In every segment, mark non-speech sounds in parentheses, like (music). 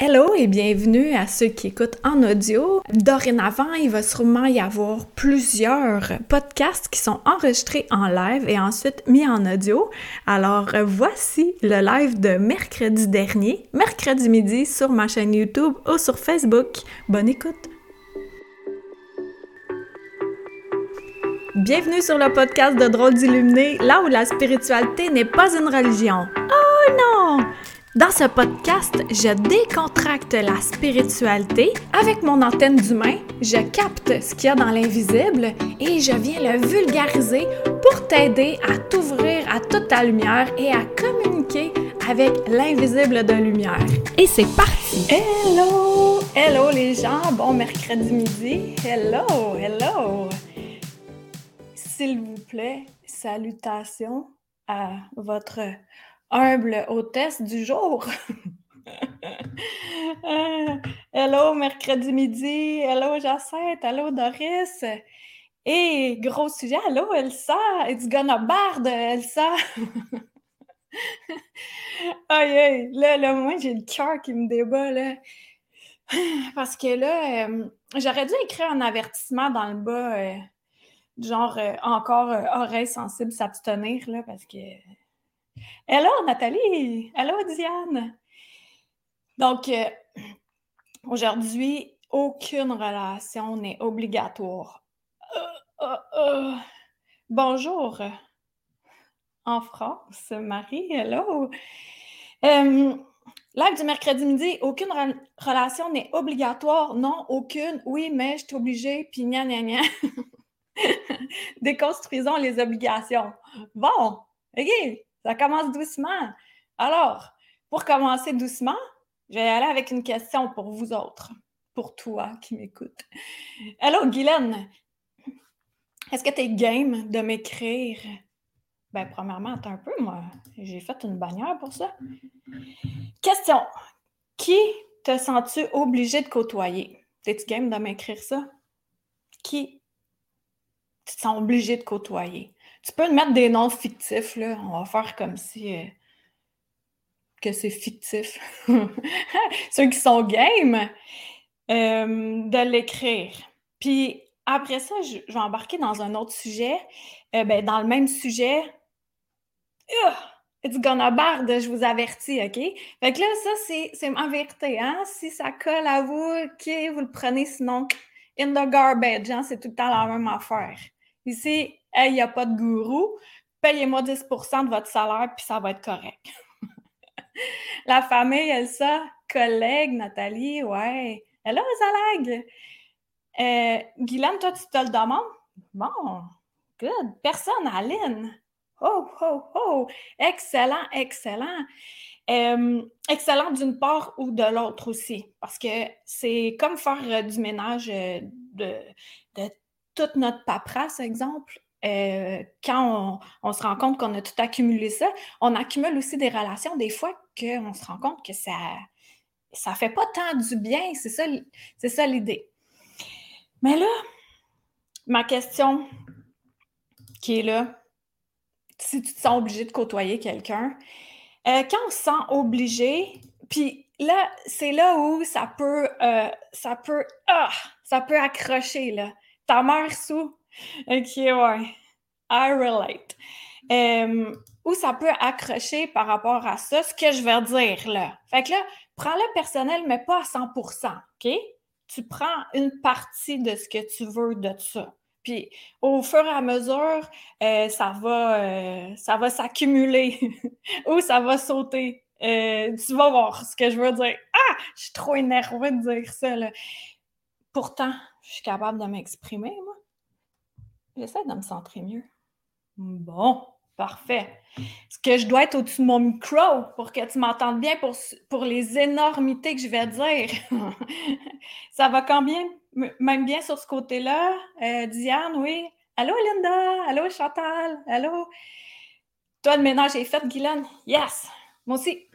Hello et bienvenue à ceux qui écoutent en audio. Dorénavant, il va sûrement y avoir plusieurs podcasts qui sont enregistrés en live et ensuite mis en audio. Alors voici le live de mercredi dernier, mercredi midi sur ma chaîne YouTube ou sur Facebook. Bonne écoute! Bienvenue sur le podcast de Drôles d'illuminés, là où la spiritualité n'est pas une religion. Oh non! Dans ce podcast, je décontracte la spiritualité. Avec mon antenne d'humain, je capte ce qu'il y a dans l'invisible et je viens le vulgariser pour t'aider à t'ouvrir à toute ta lumière et à communiquer avec l'invisible de lumière. Et c'est parti! Hello! Hello les gens! Bon mercredi midi! Hello! Hello! S'il vous plaît, salutations à votre humble hôtesse du jour. Euh, (laughs) hello, mercredi midi. Hello, Jacinthe. Hello, Doris. Et gros sujet. Hello, Elsa. It's gonna bard, Elsa. (laughs) aïe, aïe. Là, là, moi, j'ai le cœur qui me débat, là. Parce que là, euh, j'aurais dû écrire un avertissement dans le bas, euh, genre encore oreille sensible s'abstenir, là, parce que Hello Nathalie! Hello Diane! Donc, euh, aujourd'hui, aucune relation n'est obligatoire. Euh, euh, bonjour! En France, Marie, hello! live du mercredi midi, aucune relation n'est obligatoire. Non, aucune. Oui, mais je suis obligée, puis gna gna gna. (laughs) Déconstruisons les obligations. Bon, OK, ça commence doucement. Alors, pour commencer doucement, je vais aller avec une question pour vous autres, pour toi qui m'écoutes. Allô, Guylaine, est-ce que tu es game de m'écrire? Ben, premièrement, attends un peu, moi, j'ai fait une bannière pour ça. Question. Qui te sens-tu obligé de côtoyer? T'es-tu game de m'écrire ça? Qui tu te sens obligé de côtoyer? Tu peux mettre des noms fictifs, là. On va faire comme si euh, que c'est fictif. (laughs) Ceux qui sont game, euh, de l'écrire. Puis après ça, je, vais embarquer dans un autre sujet. Euh, ben, dans le même sujet. it's gonna barde, je vous avertis, OK? Fait que là, ça, c'est ma vérité, hein? Si ça colle à vous, OK, vous le prenez, sinon, in the garbage, hein? C'est tout le temps la même affaire. Ici, Il n'y a pas de gourou, payez-moi 10% de votre salaire, puis ça va être correct. (laughs) La famille, Elsa, collègue, Nathalie, ouais. Hello, Zalag! Euh, Guylaine, toi, tu te le demandes? Bon, good. Personne, Aline. Oh, oh, oh! Excellent, excellent. Euh, excellent d'une part ou de l'autre aussi, parce que c'est comme faire euh, du ménage euh, de, de toute notre paperasse, exemple. Euh, quand on, se rend compte qu'on a tout accumulé ça, on accumule aussi des relations des fois qu'on se rend compte que ça ça fait pas tant du bien. C'est ça, ça l'idée. Mais là, ma question qui est là, si tu te sens obligé de côtoyer quelqu'un, euh, quand on se sent obligé, puis là, c'est là où ça peut, euh, ça peut, ah, ça peut accrocher, là. Ta mère sous, OK, ouais. I relate. où ça peut accrocher par rapport à ça, ce que je vais dire là. Fait que là, prends-le personnel, mais pas à 100 OK? Tu prends une partie de ce que tu veux de ça. Puis au fur et à mesure, euh, ça va, euh, ça va s'accumuler (laughs) ou ça va sauter. Euh, tu vas voir ce que je veux dire. Ah, je suis trop énervée de dire ça. Là. Pourtant, je suis capable de m'exprimer, moi. J'essaie de me centrer mieux. Bon, parfait. Est-ce que je dois être au-dessus de mon micro pour que tu m'entendes bien pour, pour les énormités que je vais dire? (laughs) Ça va quand même, même bien sur ce côté-là? Euh, Diane, oui? Allô, Linda? Allô, Chantal? Allô? Toi, le ménage est fait, Guylaine? Yes! Moi aussi.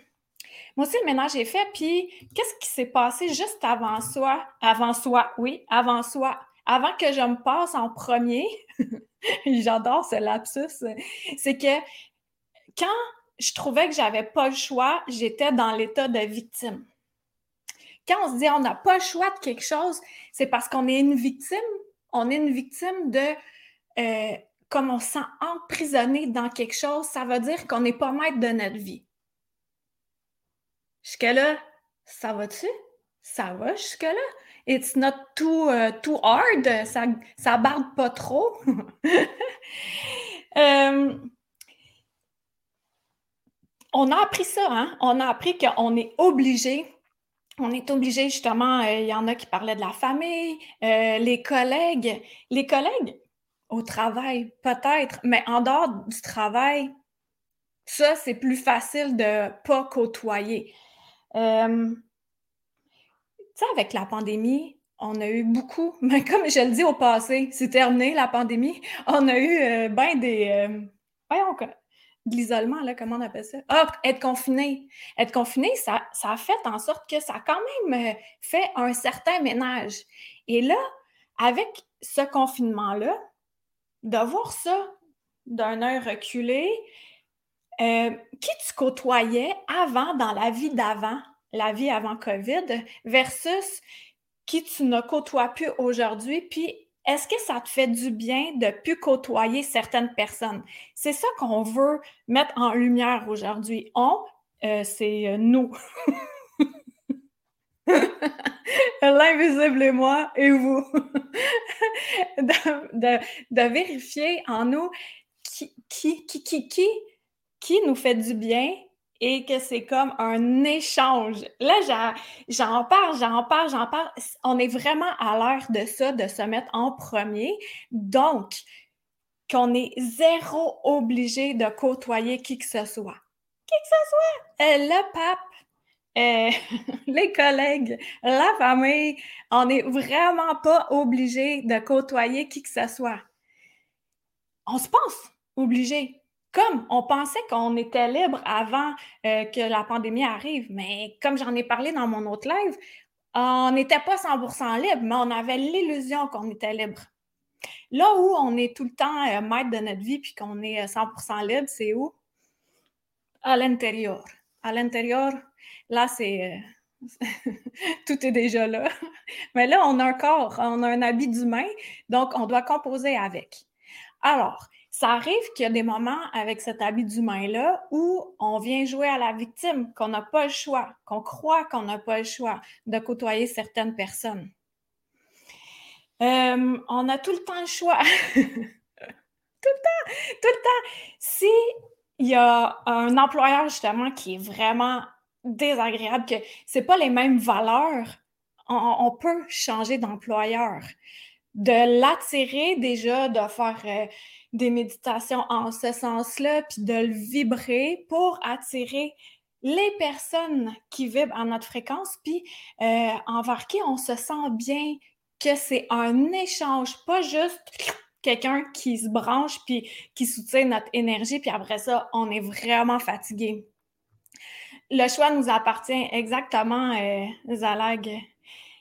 Moi aussi, le ménage est fait. Puis, qu'est-ce qui s'est passé juste avant soi? Avant soi, oui, avant soi avant que je me passe en premier, (laughs) j'adore ce lapsus, c'est que quand je trouvais que j'avais pas le choix, j'étais dans l'état de victime. Quand on se dit on n'a pas le choix de quelque chose, c'est parce qu'on est une victime. On est une victime de euh, comme on se sent emprisonné dans quelque chose, ça veut dire qu'on n'est pas maître de notre vie. Jusque-là, ça va-tu? Ça va jusque-là? It's not too, euh, too hard, ça, ça barde pas trop. (laughs) Euh, on a appris ça, hein? On a appris qu'on est obligé on est obligé, justement, euh, il y en a qui parlaient de la famille, les collègues. Les collègues, au travail, peut-être, mais en dehors du travail, ça, c'est plus facile de pas côtoyer. Avec la pandémie, on a eu beaucoup, (laughs) mais comme je le dis au passé, c'est terminé la pandémie, on a eu euh, ben des. Euh, voyons, de l'isolement, là, comment on appelle ça? Ah, être confiné. Être confiné, ça, ça a fait en sorte que ça a quand même fait un certain ménage. Et là, avec ce confinement-là, de voir ça d'un œil reculé, euh, qui tu côtoyais avant, dans la vie d'avant, la vie avant COVID, versus qui tu ne côtoies plus aujourd'hui, puis est-ce que ça te fait du bien de plus côtoyer certaines personnes? C'est ça qu'on veut mettre en lumière aujourd'hui. On, euh, c'est euh, nous. (laughs) L'invisible et moi et vous. (laughs) de, vérifier en nous qui, qui, nous fait du bien et que c'est comme un échange. Là, j'en parle, j'en parle, j'en parle. On est vraiment à l'heure de ça, de se mettre en premier. Donc, qu'on est zéro obligé de côtoyer qui que ce soit. Qui que ce soit. Euh, le pape, euh, (laughs) les collègues, la famille, on n'est vraiment pas obligé de côtoyer qui que ce soit. On se pense obligé. Comme on pensait qu'on était libre avant euh, que la pandémie arrive, mais comme j'en ai parlé dans mon autre live, on n'était pas 100% libre, mais on avait l'illusion qu'on était libre. Là où on est tout le temps euh, maître de notre vie puis qu'on est 100% libre, c'est où? À l'intérieur. À l'intérieur, Là, c'est. Euh, (laughs) tout est déjà là. (laughs) Mais là, on a un corps, on a un habit d'humain, donc on doit composer avec. Alors, ça arrive qu'il y a des moments avec cet habit d'humain-là où on vient jouer à la victime, qu'on n'a pas le choix, qu'on croit qu'on n'a pas le choix de côtoyer certaines personnes. Euh, on a tout le temps le choix. (laughs) tout le temps, tout le temps. Si il y a un employeur justement qui est vraiment désagréable, que c'est pas les mêmes valeurs, on, peut changer d'employeur. De l'attirer déjà, de faire euh, des méditations en ce sens-là, puis de le vibrer pour attirer les personnes qui vibrent à notre fréquence, puis euh, envers qui on se sent bien, que c'est un échange, pas juste quelqu'un qui se branche puis qui soutient notre énergie, puis après ça, on est vraiment fatigué. Le choix nous appartient exactement, euh, Zalag.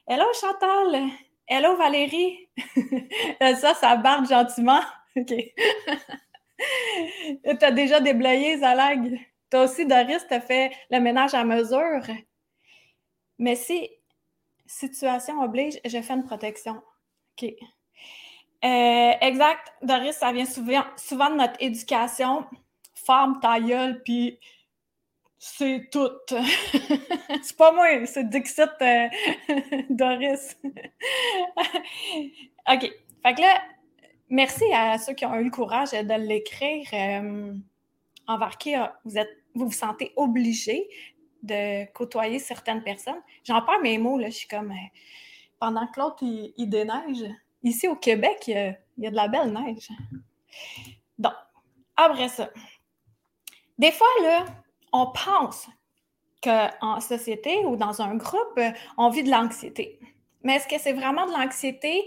Hello Chantal! Hello Valérie! (laughs) ça, ça barde gentiment. OK. (laughs) T'as déjà déblayé, Zalag? Toi aussi, Doris, t'as fait le ménage à mesure. Mais si situation oblige, je fais une protection. OK. Euh, exact. Doris, ça vient souvent, de notre éducation. Forme ta gueule, puis c'est tout. (laughs) c'est pas moi, c'est Dixit euh, (laughs) Doris. OK. Fait que là, merci à ceux qui ont eu le courage de l'écrire. Euh, qui euh, vous êtes, vous vous sentez obligé de côtoyer certaines personnes. J'en perds mes mots, là. Je suis comme. pendant que l'autre, il, déneige. Ici au Québec, il y, a, de la belle neige. Donc, après ça. Des fois, là, on pense qu'en société ou dans un groupe, on vit de l'anxiété. Mais est-ce que c'est vraiment de l'anxiété?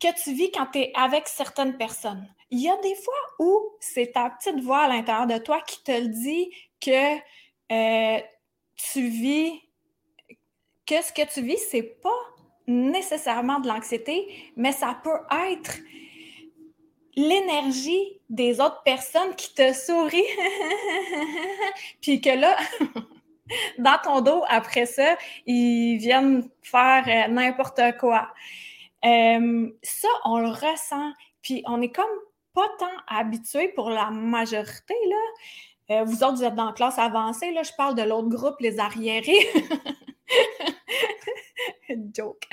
Que tu vis quand tu es avec certaines personnes? Il y a des fois où c'est ta petite voix à l'intérieur de toi qui te le dit que euh, tu vis, que ce que tu vis, c'est pas nécessairement de l'anxiété, mais ça peut être l'énergie des autres personnes qui te sourient, (laughs) puis que là, (laughs) dans ton dos, après ça, ils viennent faire euh, n'importe quoi. Euh, ça, on le ressent. Puis on est comme pas tant habitué pour la majorité, là. Euh, vous autres, vous êtes dans la classe avancée, là, je parle de l'autre groupe, les arriérés. (laughs) Joke.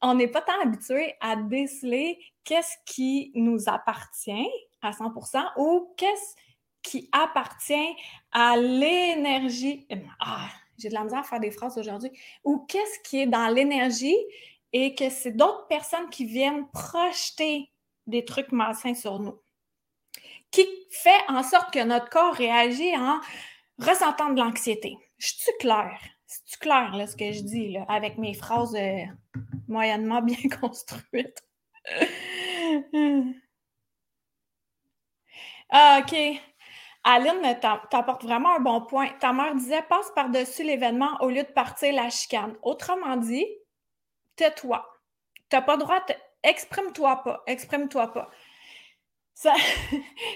on n'est pas tant habitué à déceler qu'est-ce qui nous appartient à 100% ou qu'est-ce qui appartient à l'énergie. Ah, j'ai de la misère à faire des phrases aujourd'hui. Ou qu'est-ce qui est dans l'énergie et que c'est d'autres personnes qui viennent projeter des trucs malsains sur nous. Qui fait en sorte que notre corps réagit en ressentant de l'anxiété. Je suis claire? C'est-tu clair, ce que je dis, là, avec mes phrases euh, moyennement (laughs) bien construites? (laughs) ah, OK. Aline t'apporte vraiment un bon point. Ta mère disait passe par-dessus l'événement au lieu de partir la chicane. Autrement dit, tais-toi. Tu n'as pas le droit de. Exprime-toi pas. Exprime-toi pas. Ça,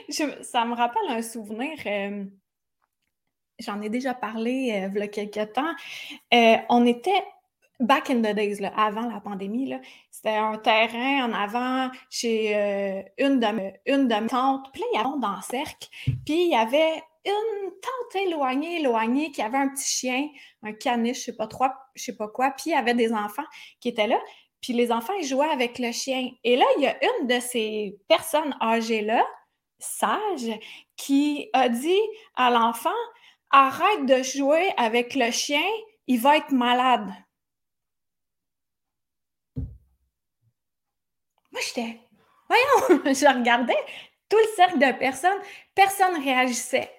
(laughs) ça me rappelle un souvenir. Euh, j'en ai déjà parlé euh, il y a quelques temps. Euh, on était back in the days, avant la pandémie, c'était un terrain en avant chez une, de, une de mes tantes. Puis là, il y avait un cercle. Puis il y avait une tante éloignée, éloignée, qui avait un petit chien, un caniche, je sais pas trop, je sais pas quoi. Puis il y avait des enfants qui étaient là. Puis les enfants, ils jouaient avec le chien. Et là, il y a une de ces personnes âgées-là, sage, qui a dit à l'enfant, arrête de jouer avec le chien, il va être malade. Moi, j'étais, voyons, (laughs) je regardais tout le cercle de personnes, personne ne réagissait.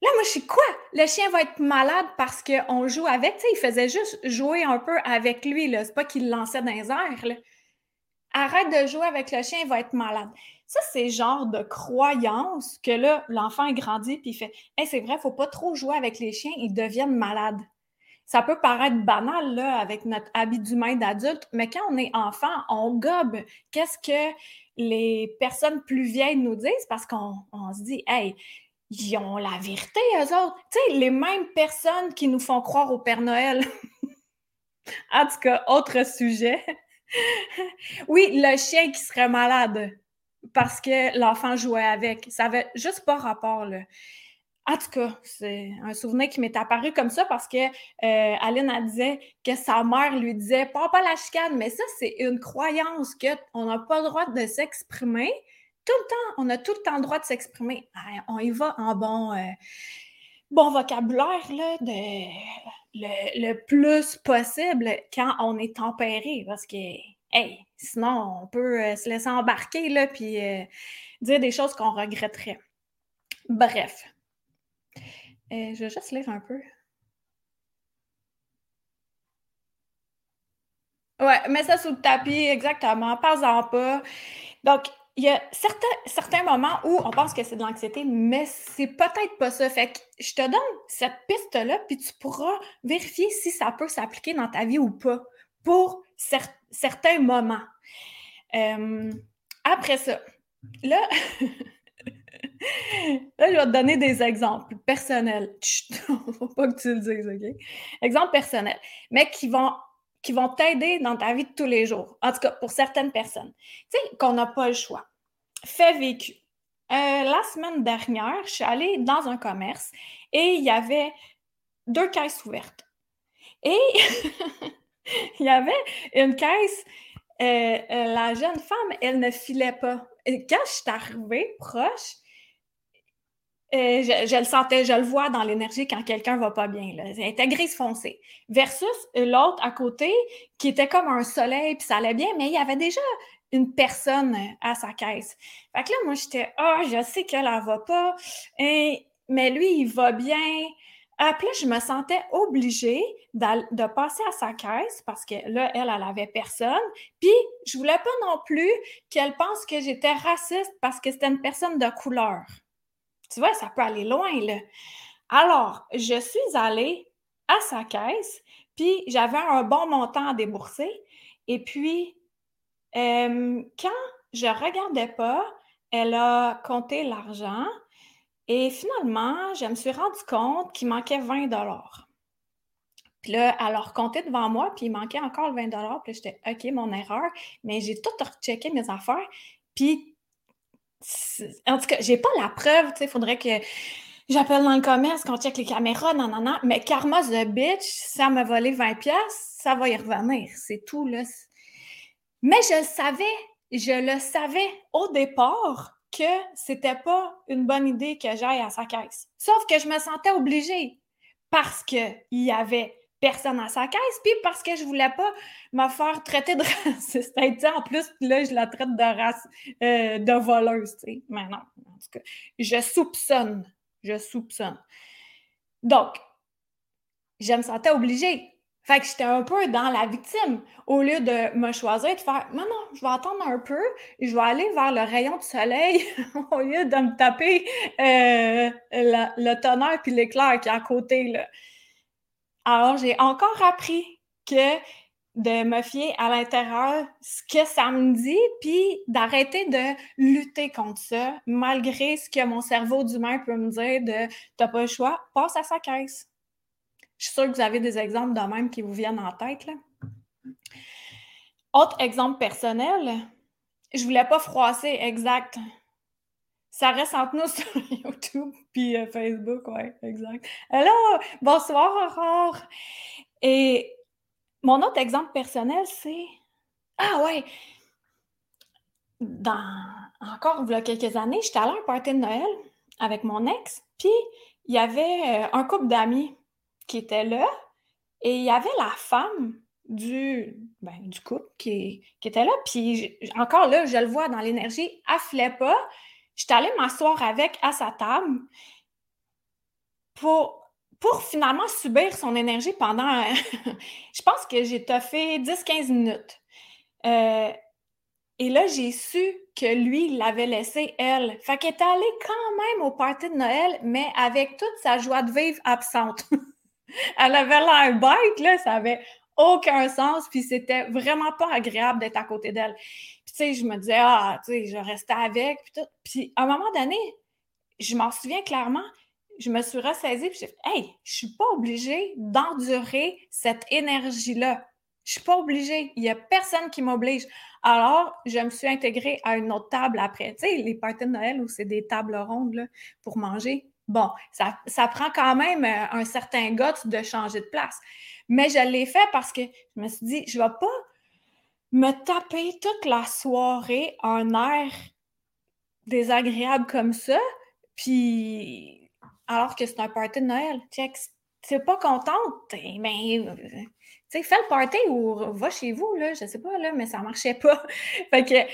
Là, moi, je suis quoi? Le chien va être malade parce qu'on joue avec. Tu sais, il faisait juste jouer un peu avec lui. Là. C'est pas qu'il lançait dans les airs. Arrête de jouer avec le chien, il va être malade. Ça, c'est le genre de croyance que là, l'enfant grandit puis il fait hey, c'est vrai, faut pas trop jouer avec les chiens, ils deviennent malades. Ça peut paraître banal là, avec notre habit d'humain d'adulte, mais quand on est enfant, on gobe qu'est-ce que les personnes plus vieilles nous disent? Parce qu'on se dit Hey, ils ont la vérité, eux autres. Tu sais, les mêmes personnes qui nous font croire au Père Noël. (laughs) en tout cas, autre sujet. (laughs) oui, le chien qui serait malade parce que l'enfant jouait avec. Ça avait juste pas rapport, là. En tout cas, c'est un souvenir qui m'est apparu comme ça parce que euh, Aline a disait que sa mère lui disait pas pas la chicane, mais ça, c'est une croyance qu'on n'a pas le droit de s'exprimer. Tout le temps, on a tout le temps le droit de s'exprimer. Ben, on y va en bon, euh, vocabulaire, le, plus possible quand on est tempéré parce que Hey, sinon, on peut euh, se laisser embarquer, là, puis euh, dire des choses qu'on regretterait. Bref. Je vais juste lire un peu. Ouais, mets ça sous le tapis, exactement. Pas-en pas. Donc, il y a certains, certains moments où on pense que c'est de l'anxiété, mais c'est peut-être pas ça. Fait que je te donne cette piste-là, puis tu pourras vérifier si ça peut s'appliquer dans ta vie ou pas pour certains moments. Euh, après ça, là, (laughs) là, je vais te donner des exemples personnels. (laughs) Faut pas que tu le dises, OK? Exemples personnels, mais qui vont qui vont t'aider dans ta vie de tous les jours. En tout cas, pour certaines personnes. Tu sais, qu'on n'a pas le choix. Fait vécu. Euh, la semaine dernière, je suis allée dans un commerce et il y avait deux caisses ouvertes. Et (laughs) il y avait une caisse. Euh, euh, la jeune femme, elle ne filait pas. Et quand je suis arrivée proche, euh, je, le sentais, je le vois dans l'énergie quand quelqu'un va pas bien. Là. Elle était grise foncée. Versus l'autre à côté qui était comme un soleil, puis ça allait bien, mais il y avait déjà une personne à sa caisse. Fait que là, moi, j'étais, ah, je sais qu'elle ne va pas, et, mais lui, il va bien. Après, je me sentais obligée de passer à sa caisse parce que là, elle, elle avait personne. Puis, je voulais pas non plus qu'elle pense que j'étais raciste parce que c'était une personne de couleur. Tu vois, ça peut aller loin, là. Alors, je suis allée à sa caisse, puis j'avais un bon montant à débourser. Et puis, euh, quand je regardais pas, elle a compté l'argent Et finalement, je me suis rendu compte qu'il manquait 20 Puis là, elle a recompté devant moi, puis il manquait encore le 20 Puis j'étais OK, mon erreur. Mais j'ai tout rechecké mes affaires. Puis, en tout cas, j'ai pas la preuve. Tu sais, il faudrait que j'appelle dans le commerce, qu'on check les caméras, non, non, non. Mais Karma the bitch, elle m'a volé 20 ça va y revenir. C'est tout, là. Mais je le savais. Je le savais au départ que c'était pas une bonne idée que j'aille à sa caisse. Sauf que je me sentais obligée parce qu'il y avait personne à sa caisse, puis parce que je voulais pas me faire traiter de (laughs) raciste. en plus, là, je la traite de race, euh, de voleuse, tu sais. Mais non, en tout cas, je soupçonne. Je soupçonne. Donc, je me sentais obligée. Fait que j'étais un peu dans la victime. Au lieu de me choisir, de faire non, non, je vais attendre un peu, je vais aller vers le rayon de soleil (laughs) au lieu de me taper euh, le tonnerre puis l'éclair qui est à côté. Là. Alors, j'ai encore appris que de me fier à l'intérieur ce que ça me dit, puis d'arrêter de lutter contre ça, malgré ce que mon cerveau d'humain peut me dire de t'as pas le choix, passe à sa caisse. Je suis sûre que vous avez des exemples de même qui vous viennent en tête. Autre exemple personnel, je voulais pas froisser exact. Ça reste entre nous (laughs) sur YouTube puis euh, Facebook, ouais, exact. Hello, bonsoir Aurore. Et mon autre exemple personnel, c'est ah ouais, dans encore il y a quelques années, j'étais allée à un party de Noël avec mon ex, puis il y avait euh, un couple d'amis qui était là et il y avait la femme du, ben, couple qui, était là. Puis encore là, je le vois dans l'énergie, elle pas. J'étais allée m'asseoir avec à sa table pour, pour finalement subir son énergie pendant, (laughs) je pense que j'ai toffé 10-15 minutes. Euh, et là, j'ai su que lui, l'avait laissé elle. Fait qu'elle est allée quand même au party de Noël, mais avec toute sa joie de vivre absente. (laughs) Elle avait l'air bête, là, ça avait aucun sens, puis c'était vraiment pas agréable d'être à côté d'elle. Sais, je me disais, ah, tu sais, je restais avec, puis tout. Puis, à un moment donné, je m'en souviens clairement, je me suis ressaisie, puis j'ai fait, hey, je suis pas obligée d'endurer cette énergie-là. Je suis pas obligée. Il y a personne qui m'oblige. Alors, je me suis intégrée à une autre table après. Tu sais, les parties de Noël où c'est des tables rondes là, pour manger. Bon, ça, prend quand même euh, un certain goût de changer de place. Mais je l'ai fait parce que je me suis dit, je ne vais pas me taper toute la soirée un air désagréable comme ça, puis alors que c'est un party de Noël. Tu pas contente, mais tu fais le party ou va chez vous, là, je sais pas, là, mais ça marchait pas. (laughs) fait que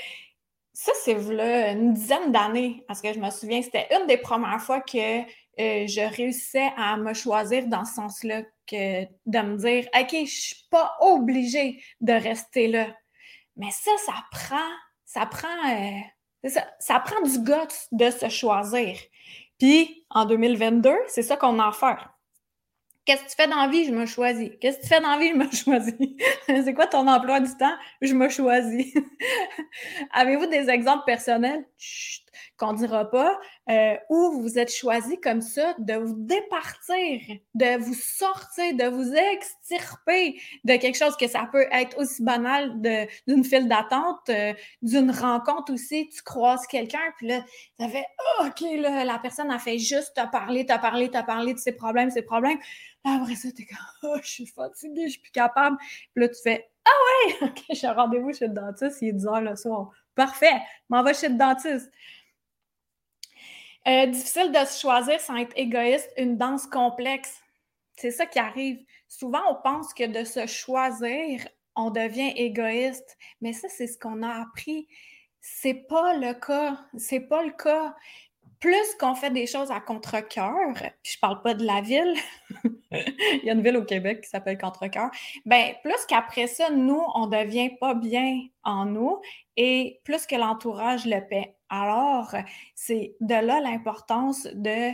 ça, c'est une dizaine d'années, parce que je me souviens, c'était une des premières fois que euh, je réussissais à me choisir dans ce sens-là, que de me dire, OK, je suis pas obligée de rester là. Mais ça, ça prend, ça prend, euh, ça, prend du goût de se choisir. Puis, en 2022, c'est ça qu'on a à faire. Qu'est-ce que tu fais dans la vie? Je me choisis. Qu'est-ce que tu fais dans la vie? Je me (laughs) choisis. c'est quoi ton emploi du temps? Je me choisis. (laughs) Avez-vous des exemples personnels? Qu'on ne dira pas, euh, où vous êtes choisi comme ça de vous départir, de vous sortir, de vous extirper de quelque chose que ça peut être aussi banal d'une file d'attente, euh, d'une rencontre aussi. Tu croises quelqu'un, puis là, ça fait OK, là, la personne a fait juste te parler, te parler, te parler de ses problèmes, ses problèmes. Après ça, t'es comme oh, je suis fatiguée, je suis plus capable. Puis là, tu fais Ah ouais, (laughs) OK, j'ai un rendez-vous chez le dentiste, il est 10 heures le soir. Parfait, m'en va chez le dentiste. Euh, difficile de se choisir sans être égoïste, une danse complexe. C'est ça qui arrive. Souvent, on pense que de se choisir, on devient égoïste. Mais ça, c'est ce qu'on a appris. C'est pas le cas. C'est pas le cas. Plus qu'on fait des choses à contre-cœur, puis je parle pas de la ville, (laughs) il y a une ville au Québec qui s'appelle Contre-cœur, ben plus qu'après ça, nous, on devient pas bien en nous et plus que l'entourage le paie. Alors, c'est de là l'importance de,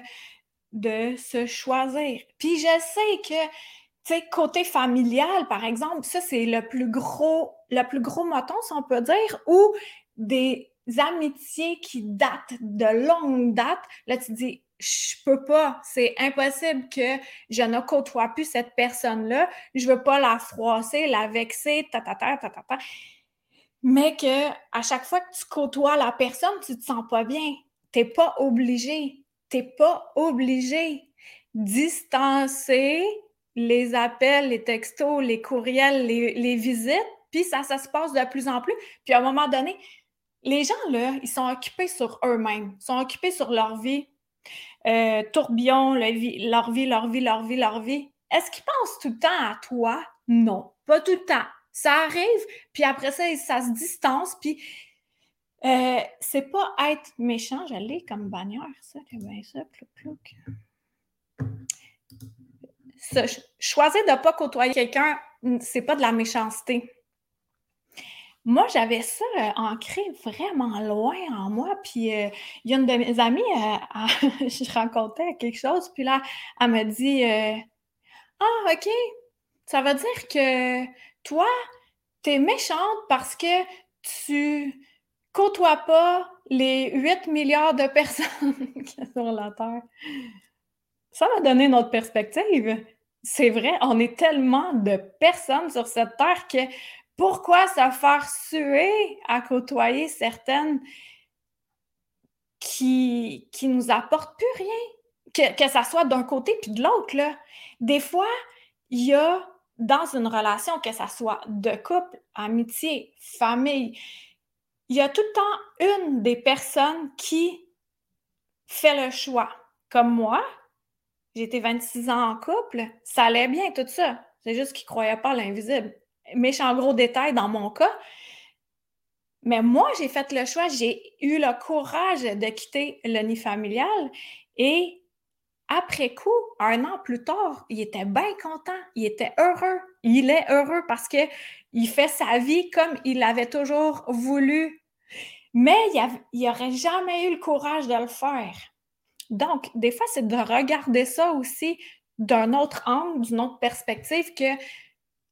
de se choisir. Puis je sais que, tu sais, côté familial, par exemple, ça, c'est le plus gros, le plus gros moton, si on peut dire, ou des amitiés qui datent de longue date. Là, tu dis, je peux pas, c'est impossible que je ne côtoie plus cette personne-là, je veux pas la froisser, la vexer, ta ta ta ta ta ta. Mais que à chaque fois que tu côtoies la personne, tu te sens pas bien. T'es pas obligé. T'es pas obligé. Distancer les appels, les textos, les courriels, les, visites, puis ça, ça se passe de plus en plus. Puis à un moment donné, les gens, là, ils sont occupés sur eux-mêmes, ils sont occupés sur leur vie, euh, tourbillon, leur vie, leur vie, leur vie, leur vie. Est-ce qu'ils pensent tout le temps à toi? Non, pas tout le temps. Ça arrive, puis après ça, ça se distance, puis euh, c'est pas être méchant, j'allais comme bannière, ça, bien ça, plouc, choisir de ne pas côtoyer quelqu'un, c'est pas de la méchanceté. Moi, j'avais ça euh, ancré vraiment loin en moi. Puis, euh, il y a une de mes amies, (laughs) je racontais quelque chose, puis là, elle me dit Ah, OK, ça veut dire que toi, tu es méchante parce que tu côtoies pas les 8 milliards de personnes (laughs) sur la Terre. Ça m'a donné notre perspective. C'est vrai, on est tellement de personnes sur cette Terre que pourquoi se faire suer à côtoyer certaines qui, qui nous apportent plus rien? Que, que ça soit d'un côté puis de l'autre. Des fois, il y a dans une relation, que ça soit de couple, amitié, famille, il y a tout le temps une des personnes qui fait le choix. Comme moi, j'étais 26 ans en couple, ça allait bien tout ça. C'est juste qu'ils ne croyaient pas à l'invisible. Méchant gros détail dans mon cas. Mais moi, j'ai fait le choix, j'ai eu le courage de quitter le nid familial et après coup, un an plus tard, il était bien content, il était heureux. Il est heureux parce que il fait sa vie comme il avait toujours voulu. Mais il n'aurait jamais eu le courage de le faire. Donc, des fois, c'est de regarder ça aussi d'un autre angle, d'une autre perspective que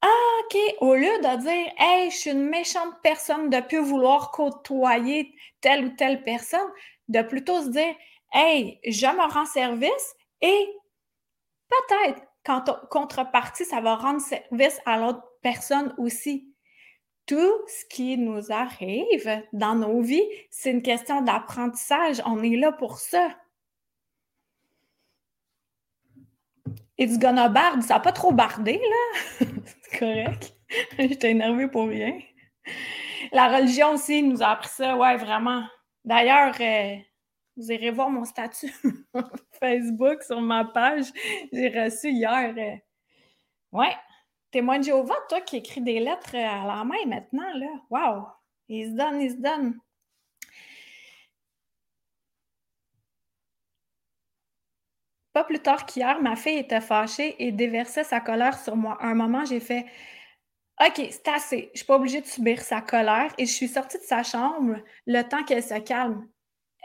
ah, OK, au lieu de dire Hey, je suis une méchante personne de plus vouloir côtoyer telle ou telle personne, de plutôt se dire Hey, je me rends service et peut-être qu'en contrepartie, ça va rendre service à l'autre personne aussi. Tout ce qui nous arrive dans nos vies, c'est une question d'apprentissage. On est là pour ça. It's gonna bard, ça n'a pas trop bardé, là. (laughs) c'est correct. J'étais énervée pour rien. La religion aussi nous a appris ça, ouais, vraiment. D'ailleurs, euh, vous irez voir mon statut (laughs) Facebook sur ma page. J'ai reçu hier. Euh, ouais, témoin de Jéhovah, toi qui écris des lettres à la main maintenant, là. Wow! Il se donne, il se donne. Pas plus tard qu'hier, ma fille était fâchée et déversait sa colère sur moi. À un moment, j'ai fait OK, c'est assez. Je suis pas obligée de subir sa colère et je suis sortie de sa chambre le temps qu'elle se calme.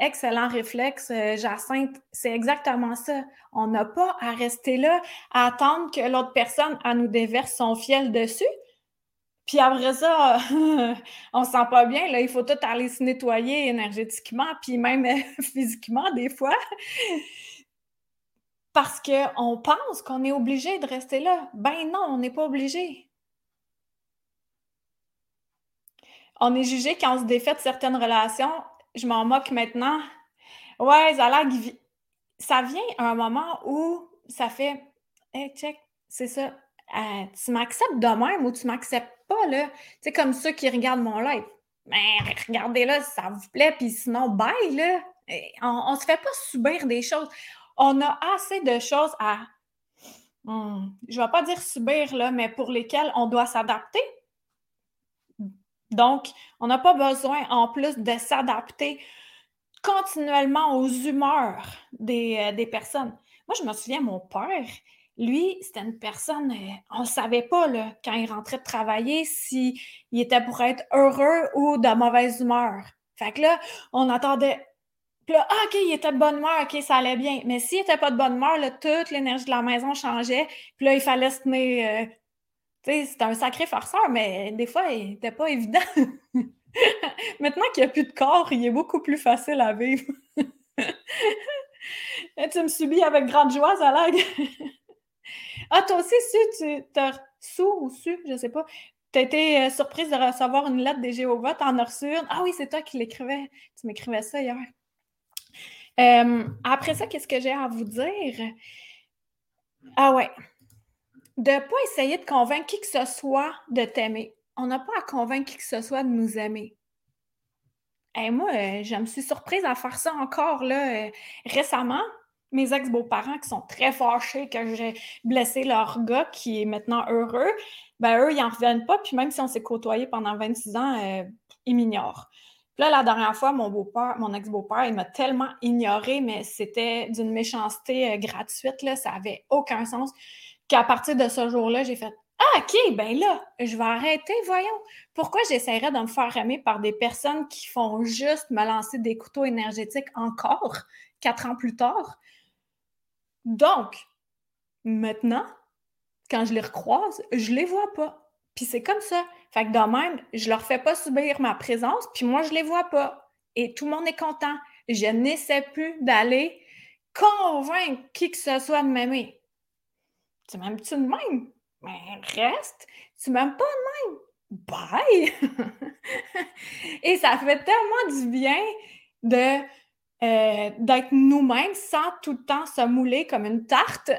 Excellent réflexe, euh, Jacinthe. C'est exactement ça. On n'a pas à rester là, à attendre que l'autre personne nous déverse son fiel dessus. Puis après ça, (laughs) on se sent pas bien. Là, il faut tout aller se nettoyer énergétiquement, puis même (laughs) physiquement des fois. Parce qu'on pense qu'on est obligé de rester là. Ben non, on n'est pas obligé. On est jugé quand on se défait de certaines relations je m'en moque maintenant. Ouais, ça, ça vient à un moment où ça fait Hey, check, c'est ça. Euh, tu m'acceptes de même ou tu m'acceptes pas, là? C'est comme ceux qui regardent mon live. Mais regardez-là si ça vous plaît, puis sinon, bye, là. On ne se fait pas subir des choses. On a assez de choses à. Hmm, je ne vais pas dire subir, mais pour lesquelles on doit s'adapter. Donc, on n'a pas besoin, en plus, de s'adapter continuellement aux humeurs des, euh, personnes. Moi, je me souviens, mon père, lui, c'était une personne, euh, on ne savait pas quand il rentrait de travailler s'il était pour être heureux ou de mauvaise humeur. Fait que là, on attendait. Puis là, ah, OK, il était de bonne humeur, OK, ça allait bien. Mais s'il n'était pas de bonne humeur, là, toute l'énergie de la maison changeait. Puis là, il fallait se tenir euh, c'était un sacré farceur, mais des fois, il n'était pas évident. (laughs) Maintenant qu'il n'y a plus de corps, il est beaucoup plus facile à vivre. (laughs) tu me subis avec grande joie, a (laughs) ah, toi aussi, Su, tu t'as sous ou su, je sais pas. Tu as été euh, surprise de recevoir une lettre des Jéhovah, en as reçu une. Ah oui, c'est toi qui l'écrivais. Tu m'écrivais ça hier. Euh, après ça, qu'est-ce que j'ai à vous dire? Ah ouais. De ne pas essayer de convaincre qui que ce soit de t'aimer. On n'a pas à convaincre qui que ce soit de nous aimer. Et moi, euh, je me suis surprise à faire ça encore là, récemment mes ex-beaux-parents qui sont très fâchés que j'ai blessé leur gars qui est maintenant heureux, ben eux, ils n'en reviennent pas. Puis même si on s'est côtoyé pendant 26 ans, euh, ils m'ignorent. Là, la dernière fois, mon beau-père, mon ex-beau-père, il m'a tellement ignoré, mais c'était d'une méchanceté euh, gratuite, ça avait aucun sens, qu'à partir de ce jour-là, j'ai fait Ah, OK, ben là, je vais arrêter, voyons. Pourquoi j'essaierais de me faire aimer par des personnes qui font juste me lancer des couteaux énergétiques encore, quatre ans plus tard? Donc, maintenant, quand je les recroise, je les vois pas. Puis c'est comme ça. Fait que de même, je leur fais pas subir ma présence, puis moi, je les vois pas. Et tout le monde est content. Je n'essaie plus d'aller convaincre qui que ce soit de m'aimer. Tu m'aimes-tu de même? Mais reste. Tu m'aimes pas de même? Bye! (laughs) Et ça fait tellement du bien de euh, d'être nous-mêmes sans tout le temps se mouler comme une tarte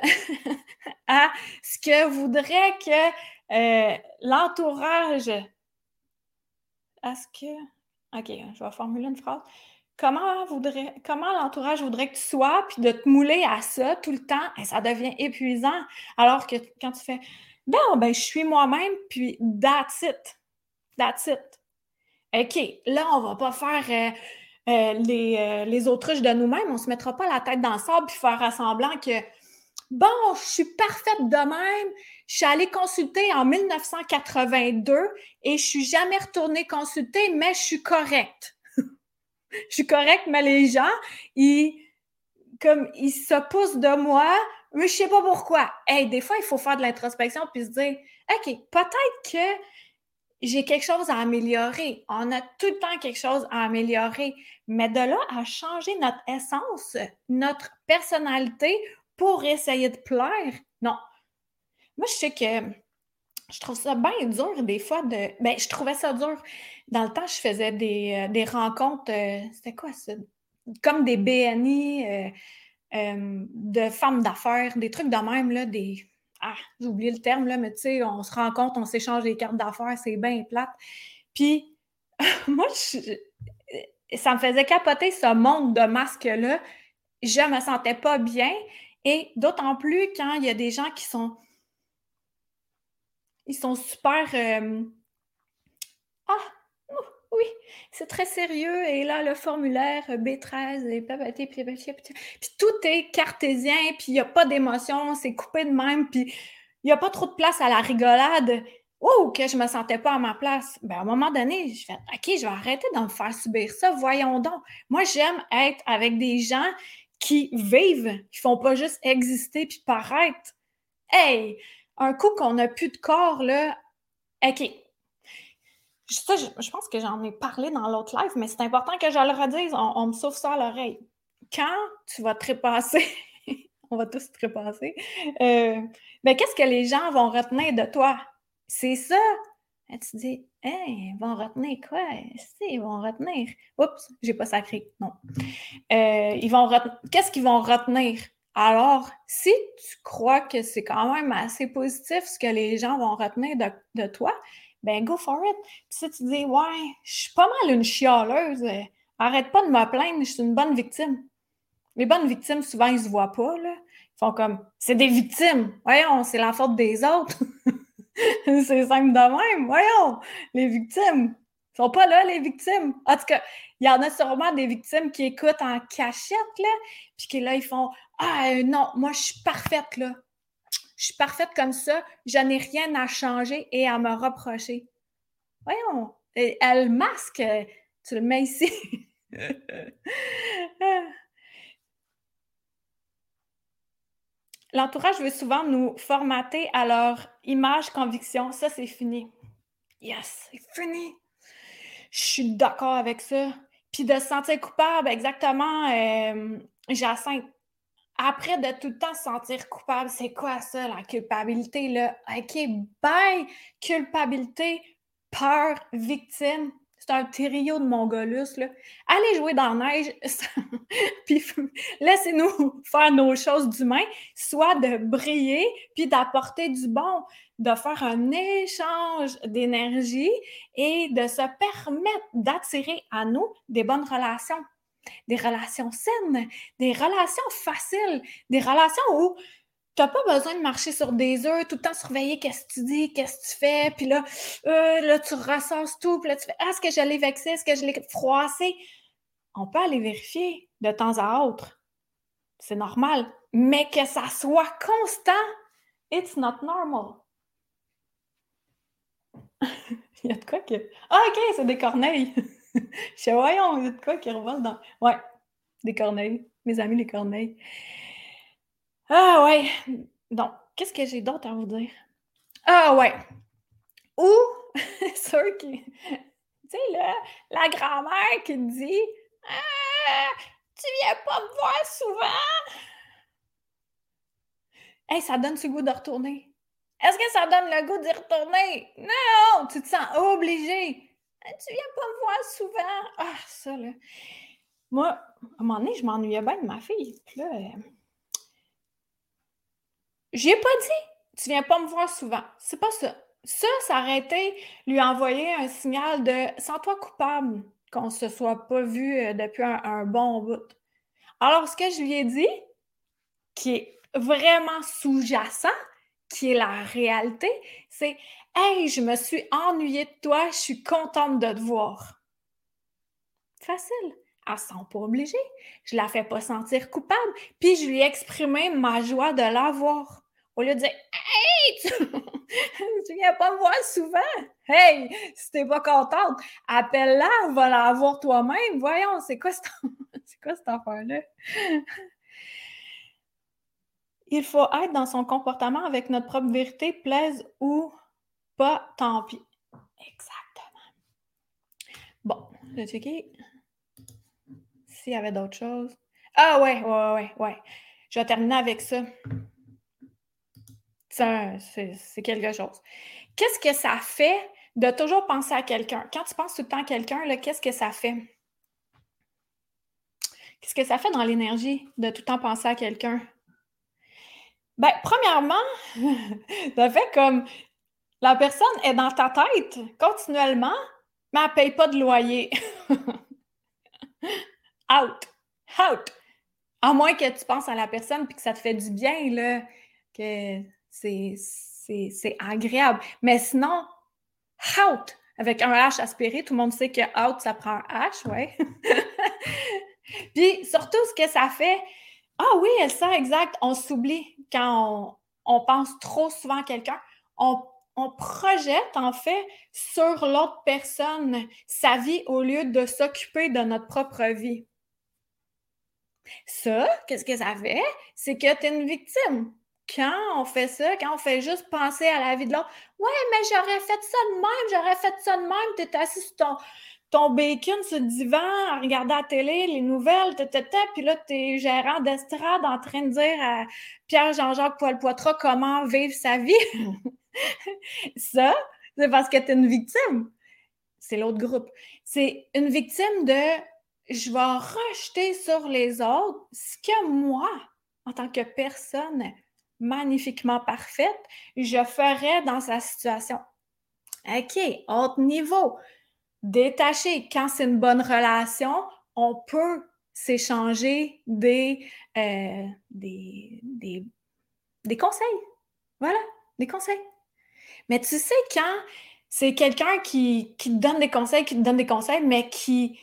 (laughs) à ce que voudrait que euh, l'entourage. À ce que. OK, je vais formuler une phrase. Comment, comment l'entourage voudrait que tu sois, puis de te mouler à ça tout le temps, et ça devient épuisant. Alors que quand tu fais, ben, ben je suis moi-même, puis that's it. That's it. OK, là, on va pas faire. Euh, les, euh, les, autruches de nous-mêmes. On ne se mettra pas la tête dans le sable puis faire semblant que bon, je suis parfaite de même. Je suis allée consulter en 1982 et je suis jamais retournée consulter, mais je suis correcte. (laughs) je suis correcte, mais les gens, ils, comme, ils se poussent de moi, mais je sais pas pourquoi. Hey, des fois, il faut faire de l'introspection puis se dire, OK, peut-être que j'ai quelque chose à améliorer. On a tout le temps quelque chose à améliorer. Mais de là à changer notre essence, notre personnalité pour essayer de plaire, non. Moi, je sais que je trouve ça bien dur des fois de. Ben, je trouvais ça dur. Dans le temps, je faisais des, euh, rencontres. Euh, c'était quoi ça? Comme des BNI euh, de femmes d'affaires, des trucs de même, là, des ah, j'ai oublié le terme, là, mais tu sais, on se rencontre, on s'échange des cartes d'affaires, c'est bien plate. Puis, (laughs) moi, ça me faisait capoter ce monde de masques-là. Je me sentais pas bien. Et d'autant plus quand il y a des gens qui sont. Ils sont super. Euh, ah, oui, c'est très sérieux. Et là, le formulaire B13, et puis, puis tout est cartésien, puis il n'y a pas d'émotion, c'est coupé de même, puis il n'y a pas trop de place à la rigolade. Oh, que je ne me sentais pas à ma place. Ben, à un moment donné, je fais OK, je vais arrêter de me faire subir ça. Voyons donc. Moi, j'aime être avec des gens qui vivent, qui font pas juste exister puis paraître. Hey, un coup qu'on n'a plus de corps, là, OK, je, pense que j'en ai parlé dans l'autre live, mais c'est important que je le redise. On, me souffle ça à l'oreille. Quand tu vas trépasser, (laughs) on va tous trépasser, euh, ben, qu'est-ce que les gens vont retenir de toi? C'est ça. Et tu dis, hey, ils vont retenir quoi? Si, ils vont retenir. Oups, j'ai pas sacré. Non. Euh, ils vont Qu'est-ce qu'ils vont retenir? Alors, si tu crois que c'est quand même assez positif ce que les gens vont retenir de, de toi, ben go for it. Puis si tu dis, ouais, je suis pas mal une chialeuse, arrête pas de me plaindre, je suis une bonne victime. Les bonnes victimes, souvent, ils se voient pas, là. Ils font comme, c'est des victimes. Voyons, c'est la faute des autres. (laughs) c'est simple de même. Voyons, les victimes. Ils sont pas là, les victimes. En tout cas, il y en a sûrement des victimes qui écoutent en cachette, là, puis qui là, ils font Ah non, moi, je suis parfaite, là je suis parfaite comme ça, je n'ai rien à changer et à me reprocher. Voyons, elle masque, tu le mets ici. (laughs) (laughs) L'entourage veut souvent nous formater à leur image conviction. Ça, c'est fini. Yes, c'est fini. Je suis d'accord avec ça. Puis de se sentir coupable, exactement, euh, Jacinthe, après de tout le temps se sentir coupable, c'est quoi ça, la culpabilité, là? OK, bye! Culpabilité, peur, victime. C'est un trio de mongolus, là. Allez jouer dans la neige, (laughs) laissez-nous (laughs) faire nos choses d'humain, soit de briller, puis d'apporter du bon, de faire un échange d'énergie et de se permettre d'attirer à nous des bonnes relations des relations saines, des relations faciles, des relations où tu n'as pas besoin de marcher sur des œufs, tout le temps surveiller qu'est-ce que tu dis, qu'est-ce que tu fais, puis là, euh, là, tu ressasses tout, puis là, tu fais est-ce que je l'ai vexé, est-ce que je l'ai froissé? On peut aller vérifier de temps à autre. C'est normal. Mais que ça soit constant, it's not normal. (laughs) il y a de quoi que. Ah, ok, c'est des corneilles. (laughs) je voyons, il y a de quoi qui revole dans. Ouais, des corneilles. Mes amis, les corneilles. Ah, ouais. Donc, qu'est-ce que j'ai d'autre à vous dire? Ah, ouais. Ou, (laughs) ceux qui. Tu sais, là, la grand-mère qui dit Ah, tu viens pas me voir souvent? Hey, ça donne ce goût de retourner? Est-ce que ça donne le goût d'y retourner? Non! Tu te sens obligé. Tu viens pas me voir souvent. Ah, ça, là. Moi, à un moment donné, je m'ennuyais bien de ma fille. Puis là, euh... j'ai pas dit, tu viens pas me voir souvent. C'est pas ça. Ça, été lui envoyer un signal de sens-toi coupable qu'on se soit pas vu euh, depuis un, bon bout. Alors, ce que je lui ai dit, qui est vraiment sous-jacent, qui est la réalité, c'est Hey, je me suis ennuyée de toi, je suis contente de te voir. Facile. Elle se sent pas obligée. Je la fais pas sentir coupable. Puis je lui ai exprimé ma joie de la voir. Au lieu de dire Hey, tu, (laughs) tu viens pas me voir souvent. Hey, si t'es pas contente, appelle-la, va la voir toi-même. Voyons, c'est quoi, (laughs) c'est quoi cette affaire-là? Il faut être dans son comportement avec notre propre vérité, plaise ou pas, tant pis. Exactement. Bon, je vais checker s'il y avait d'autres choses. Ah ouais, ouais, ouais, ouais. Je vais terminer avec ça. C'est quelque chose. Qu'est-ce que ça fait de toujours penser à quelqu'un? Quand tu penses tout le temps à quelqu'un, qu'est-ce que ça fait? Qu'est-ce que ça fait dans l'énergie de tout le temps penser à quelqu'un? Ben, premièrement, (laughs) ça fait comme la personne est dans ta tête continuellement, mais elle ne paye pas de loyer. (laughs) out! Out! À moins que tu penses à la personne et que ça te fait du bien, que c'est agréable. Mais sinon, out! Avec un H aspiré, tout le monde sait que out, ça prend un H, ouais. (laughs) Puis surtout, ce que ça fait, ah oui, elle sait exact, on s'oublie quand on, on, pense trop souvent à quelqu'un. On on projette en fait sur l'autre personne sa vie au lieu de s'occuper de notre propre vie. Ça, qu'est-ce que ça fait? C'est que tu es une victime. Quand on fait ça, quand on fait juste penser à la vie de l'autre, ouais, mais j'aurais fait ça de même, j'aurais fait ça de même, tu es assis sur ton, ton bacon sur le divan à regarder la télé, les nouvelles, puis là, tu es gérant d'estrade en train de dire à Pierre-Jean-Jacques Poil-Poitras comment vivre sa vie. (laughs) ça, c'est parce que tu es une victime. C'est l'autre groupe. C'est une victime de je vais rejeter sur les autres ce que moi, en tant que personne magnifiquement parfaite, je ferais dans sa situation. OK, autre niveau. Détaché. Quand c'est une bonne relation, on peut s'échanger des, euh, des, conseils. Voilà, des conseils. Mais tu sais, quand c'est quelqu'un qui, te donne des conseils, qui te donne des conseils, mais qui,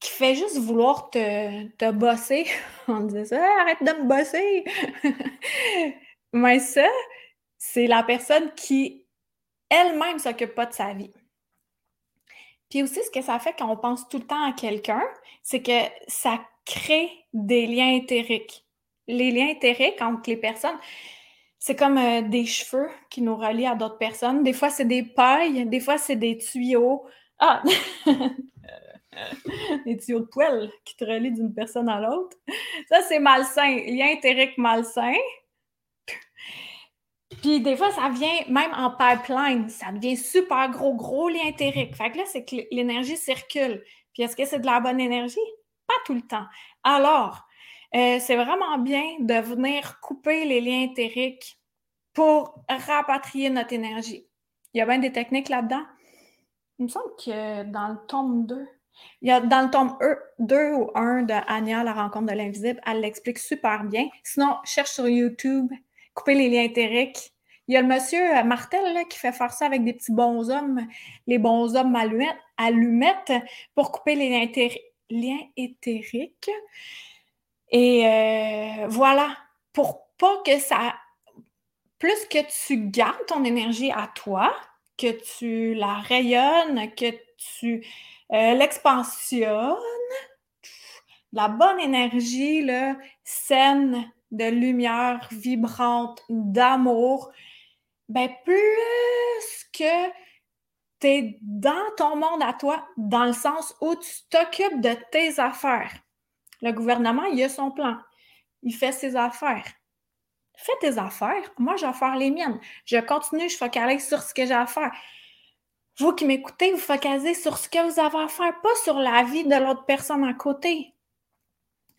qui fait juste vouloir te, te bosser, (laughs) on disait ça, arrête de me bosser. (laughs) mais ça, c'est la personne qui elle-même s'occupe pas de sa vie. Puis aussi, ce que ça fait quand on pense tout le temps à quelqu'un, c'est que ça crée des liens éthériques. Les liens éthériques entre les personnes, c'est comme euh, des cheveux qui nous relient à d'autres personnes. Des fois, c'est des pailles, des fois, c'est des tuyaux. Ah! (laughs) (laughs) Les tuyaux de poêle qui te relient d'une personne à l'autre. Ça, c'est malsain. Lien éthérique malsain. Puis des fois, ça vient même en pipeline. Ça devient super gros, gros lien éthérique. Fait que là, c'est que l'énergie circule. Puis est-ce que c'est de la bonne énergie? Pas tout le temps. Alors, euh, c'est vraiment bien de venir couper les liens éthériques pour rapatrier notre énergie. Il y a bien des techniques là-dedans. Il me semble que dans le tome 2, il y a dans le tome 2 ou 1 de Anya, La rencontre de l'invisible, elle l'explique super bien. Sinon, cherche sur YouTube, couper les liens éthériques. Il y a le monsieur euh, Martel là, qui fait faire ça avec des petits bonshommes, les bonshommes allumettes, allumettes pour couper les liens, éthériques. Et euh, voilà, pour pas que ça. Plus que tu gardes ton énergie à toi, que tu la rayonnes, que tu euh, l'expansionnes, la bonne énergie là, saine, de lumière vibrante, d'amour, ben plus que tu es dans ton monde à toi, dans le sens où tu t'occupes de tes affaires. Le gouvernement, il a son plan. Il fait ses affaires. Fais tes affaires. Moi, je vais faire les miennes. Je continue, je focalise sur ce que j'ai à faire. Vous qui m'écoutez, vous focalisez sur ce que vous avez à faire, pas sur la vie de l'autre personne à côté.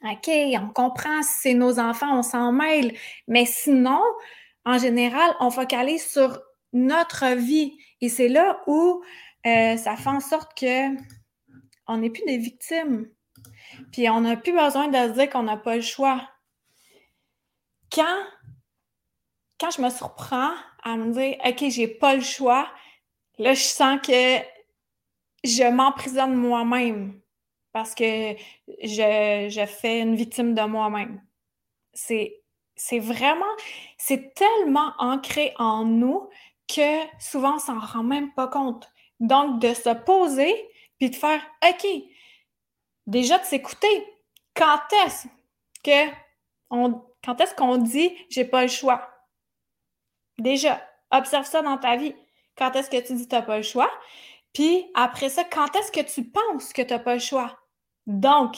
OK, on comprend si c'est nos enfants, on s'en mêle. Mais sinon, en général, on focalise sur notre vie. Et c'est là où euh, ça fait en sorte que on n'est plus des victimes. Puis on n'a plus besoin de se dire qu'on n'a pas le choix. Quand, quand je me surprends à me dire OK, j'ai pas le choix, là, je sens que je m'emprisonne moi-même parce que je, je fais une victime de moi-même. C'est vraiment, c'est tellement ancré en nous que souvent on s'en rend même pas compte. Donc, de se poser puis de faire OK, déjà de s'écouter. Quand est-ce que quand est-ce qu'on dit j'ai pas le choix? Déjà, observe ça dans ta vie. Quand est-ce que tu dis tu n'as pas le choix? Puis après ça, quand est-ce que tu penses que tu n'as pas le choix? Donc,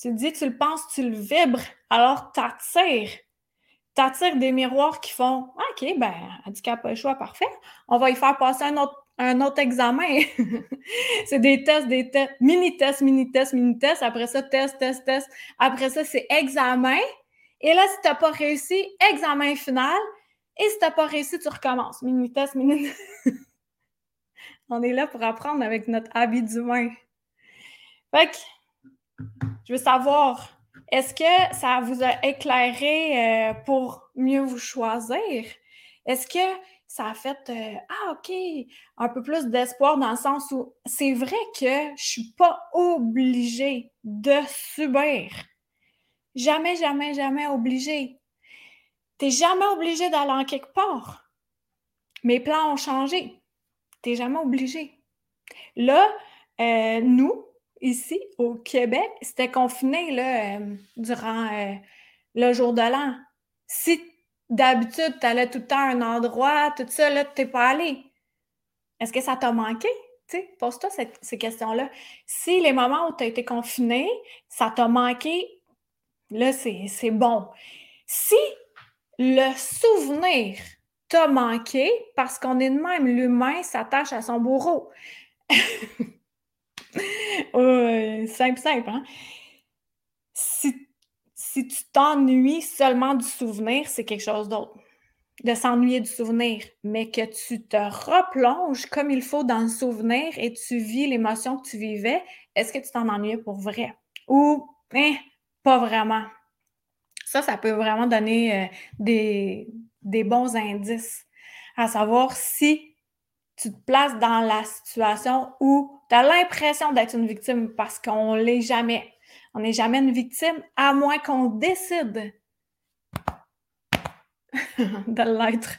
tu dis, tu le penses, tu le vibres, alors tu attires t'attires des miroirs qui font OK, ben, handicap pas le choix, parfait. On va y faire passer un autre, un autre examen. (laughs) c'est des tests, des tests, mini-tests, mini-tests, mini-tests. Après ça, test, test, test. Après ça, c'est examen. Et là, si tu n'as pas réussi, examen final. Et si tu n'as pas réussi, tu recommences. Mini-test, mini-test. (laughs) On est là pour apprendre avec notre habit d'humain. Fait que, je veux savoir, est-ce que ça vous a éclairé euh, pour mieux vous choisir? Est-ce que ça a fait euh, Ah, OK, un peu plus d'espoir dans le sens où c'est vrai que je suis pas obligée de subir. Jamais, jamais, jamais obligée. Tu n'es jamais obligé d'aller en quelque part. Mes plans ont changé. Tu n'es jamais obligé. Là, euh, nous, ici, au Québec, c'était confiné là, euh, durant euh, le jour de l'an. Si d'habitude, tu allais tout le temps à un endroit, tout ça, là, tu n'es pas allé. Est-ce que ça t'a manqué? Pose-toi ces questions-là. Si les moments où tu as été confiné, ça t'a manqué, là, c'est bon. Si le souvenir t'a manqué, parce qu'on est de même, l'humain s'attache à son bourreau. (laughs) simple, simple. Hein? Si, tu t'ennuies seulement du souvenir, c'est quelque chose d'autre. De s'ennuyer du souvenir, mais que tu te replonges comme il faut dans le souvenir et tu vis l'émotion que tu vivais, est-ce que tu t'en ennuies pour vrai? Ou hein, pas vraiment? Ça, ça peut vraiment donner euh, des, des bons indices à savoir si tu te places dans la situation où tu as l'impression d'être une victime parce qu'on ne l'est jamais. On n'est jamais une victime à moins qu'on décide (laughs) de l'être.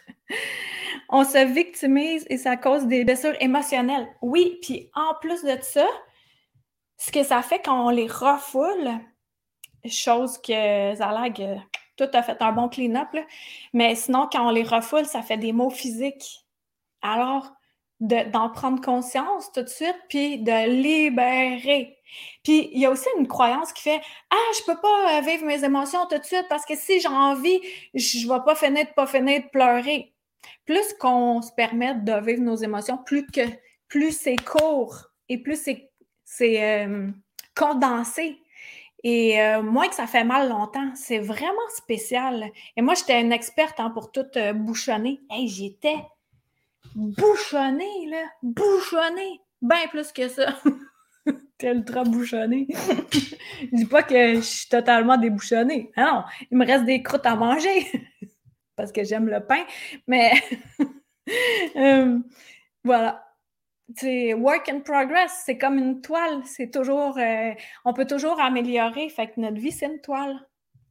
On se victimise et ça cause des blessures émotionnelles. Oui, puis en plus de ça, ce que ça fait quand on les refoule, chose que Zalag, tout a fait un bon clean-up, mais sinon, quand on les refoule, ça fait des maux physiques. Alors, d'en prendre conscience tout de suite, puis de libérer. Puis il y a aussi une croyance qui fait Ah, je peux pas euh, vivre mes émotions tout de suite parce que si j'ai envie, je vais pas finir de pas finir de pleurer. Plus qu'on se permet de vivre nos émotions, plus que plus c'est court et plus c'est euh, condensé. Et euh, moins que ça fait mal longtemps, c'est vraiment spécial. Et moi, j'étais une experte hein, pour tout bouchonner. Hey, j'étais bouchonné, là, bouchonné, bien plus que ça. (laughs) T'es ultra bouchonné. (laughs) je dis pas que je suis totalement débouchonné. non, il me reste des croûtes à manger (laughs) parce que j'aime le pain, mais euh, voilà. C'est work in progress, c'est comme une toile, c'est toujours, euh, on peut toujours améliorer, fait que notre vie, c'est une toile.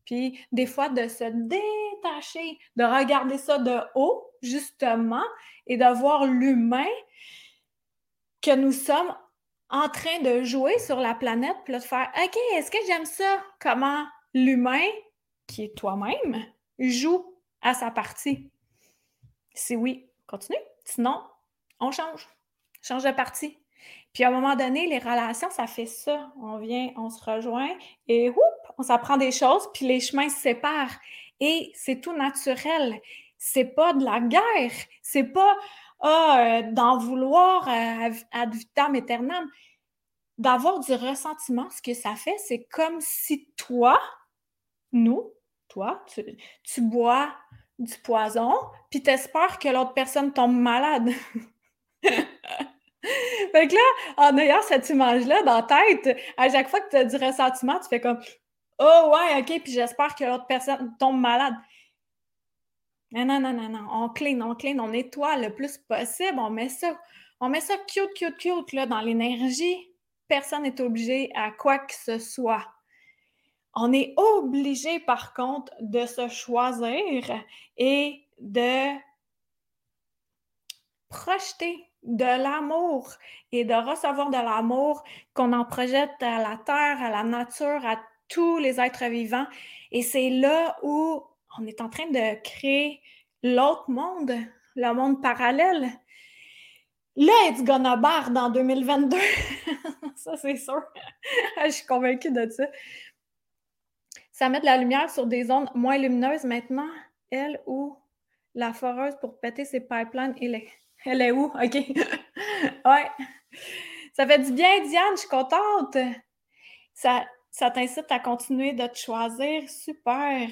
Puis des fois, de se détacher, de regarder ça de haut, justement, et d'avoir l'humain que nous sommes en train de jouer sur la planète, puis de faire OK, est-ce que j'aime ça? Comment l'humain, qui est toi-même, joue à sa partie? Si oui, continue. Sinon, on change. Change de partie. Puis à un moment donné, les relations, ça fait ça. On vient, on se rejoint et whoop, on s'apprend des choses, puis les chemins se séparent. Et c'est tout naturel. C'est pas de la guerre. C'est pas ah, euh, d'en vouloir euh, ad vitam aeternam. D'avoir du ressentiment, ce que ça fait, c'est comme si toi, nous, toi, tu, tu bois du poison, puis t'espères que l'autre personne tombe malade. (laughs) fait que là, en ayant cette image-là dans la tête, à chaque fois que tu as du ressentiment, tu fais comme Oh ouais, ok, puis j'espère que l'autre personne tombe malade. Non, non, non, non, non. On clean, on clean, on nettoie le plus possible. On met ça, on met ça cute, cute, cute là, dans l'énergie. Personne n'est obligé à quoi que ce soit. On est obligé, par contre, de se choisir et de projeter de l'amour et de recevoir de l'amour qu'on en projette à la terre, à la nature, à tous les êtres vivants. Et c'est là où on est en train de créer l'autre monde, le monde parallèle. Là, it's gonna bar dans 2022. (laughs) ça, c'est sûr. (laughs) Je suis convaincue de ça. Ça met de la lumière sur des ondes moins lumineuses maintenant, elle ou la foreuse pour péter ses pipelines. Est, elle est où? OK. (laughs) ouais. Ça fait du bien, Diane, je suis contente. Ça, ça t'incite à continuer de te choisir. Super.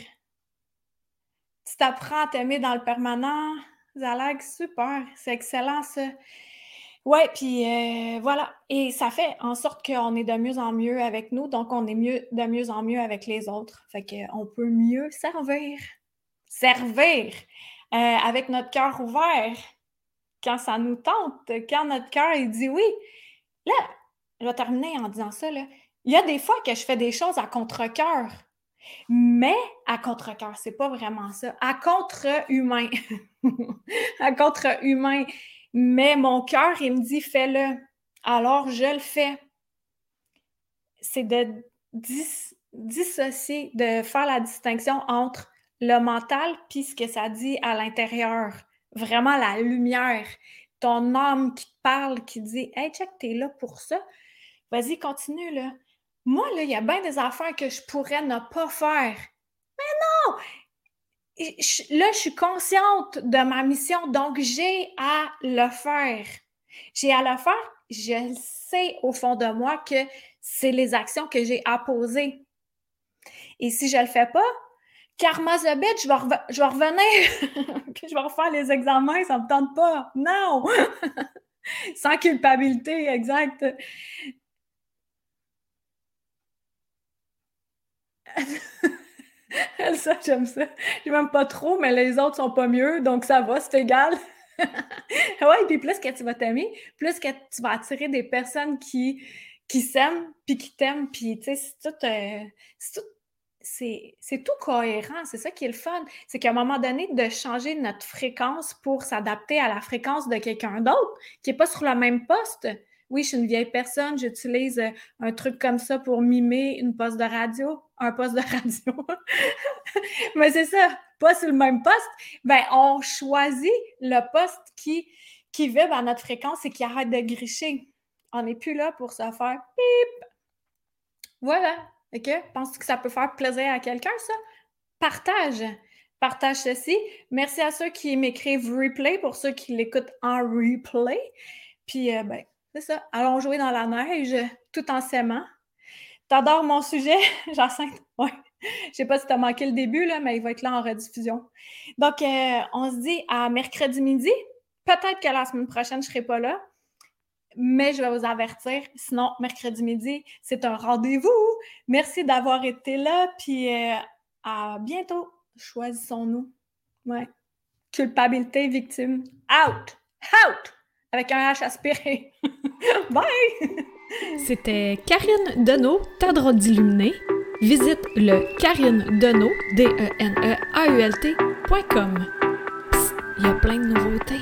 Tu t'apprends à t'aimer dans le permanent. Zalag, super. C'est excellent, ça. Ouais, puis euh, voilà. Et ça fait en sorte qu'on est de mieux en mieux avec nous, donc on est mieux, de mieux en mieux avec les autres. Fait qu'on peut mieux servir. Servir euh, avec notre cœur ouvert quand ça nous tente, quand notre cœur dit oui. Là, je vais terminer en disant ça. Là. Il y a des fois que je fais des choses à contre-cœur. Mais à contre-cœur, c'est pas vraiment ça. À contre-humain. (laughs) à contre-humain. Mais mon cœur, il me dit fais-le. Alors je le fais. C'est de dissocier, de faire la distinction entre le mental puis ce que ça dit à l'intérieur. Vraiment la lumière. Ton âme qui te parle, qui dit Hey, check, t'es là pour ça. Vas-y, continue là. Moi, là, il y a bien des affaires que je pourrais ne pas faire. Mais non! là, je suis consciente de ma mission, donc j'ai à le faire. J'ai à le faire, je sais au fond de moi que c'est les actions que j'ai à poser. Et si je ne le fais pas, karma bitch, je vais, je vais revenir, (laughs) je vais refaire les examens, ça ne me tente pas. Non! (laughs) Sans culpabilité, exact. (laughs) ça, j'aime ça. Je m'aime pas trop, mais les autres sont pas mieux, donc ça va, c'est égal. ouais, puis plus que tu vas t'aimer, plus que tu vas attirer des personnes qui, qui s'aiment, puis qui t'aiment, puis tu sais, c'est tout, euh, c'est tout cohérent, c'est ça qui est le fun. C'est qu'à un moment donné, de changer notre fréquence pour s'adapter à la fréquence de quelqu'un d'autre qui n'est pas sur le même poste, oui, je suis une vieille personne, j'utilise euh, un truc comme ça pour mimer une poste de radio, un poste de (laughs) radio. (laughs) Mais c'est ça, pas sur le même poste. Ben, on choisit le poste qui, qui vibre à notre fréquence et qui arrête de gricher. On n'est plus là pour se faire pip. Voilà. OK? Penses-tu que ça peut faire plaisir à quelqu'un, ça? Partage. Partage ceci. Merci à ceux qui m'écrivent replay pour ceux qui l'écoutent en replay. Puis, euh, ben, c'est ça. Allons jouer dans la neige tout en s'aimant. T'adores mon sujet, (laughs) Jacinthe? Ouais. Je sais pas si tu as manqué le début, là, mais il va être là en rediffusion. Donc, euh, on se dit à mercredi midi. Peut-être que la semaine prochaine, je ne serai pas là, mais je vais vous avertir. Sinon, mercredi midi, c'est un rendez-vous. Merci d'avoir été là, puis euh, à bientôt. Choisissons-nous. Ouais. Culpabilité, victime. Out! Out! Avec un H aspiré. (laughs) Bye! (laughs) C'était Karine Deneau, ta d'illuminé. Visite le karinedeneau, D-E-N-E-A-U-L-T.com. Il y a plein de nouveautés.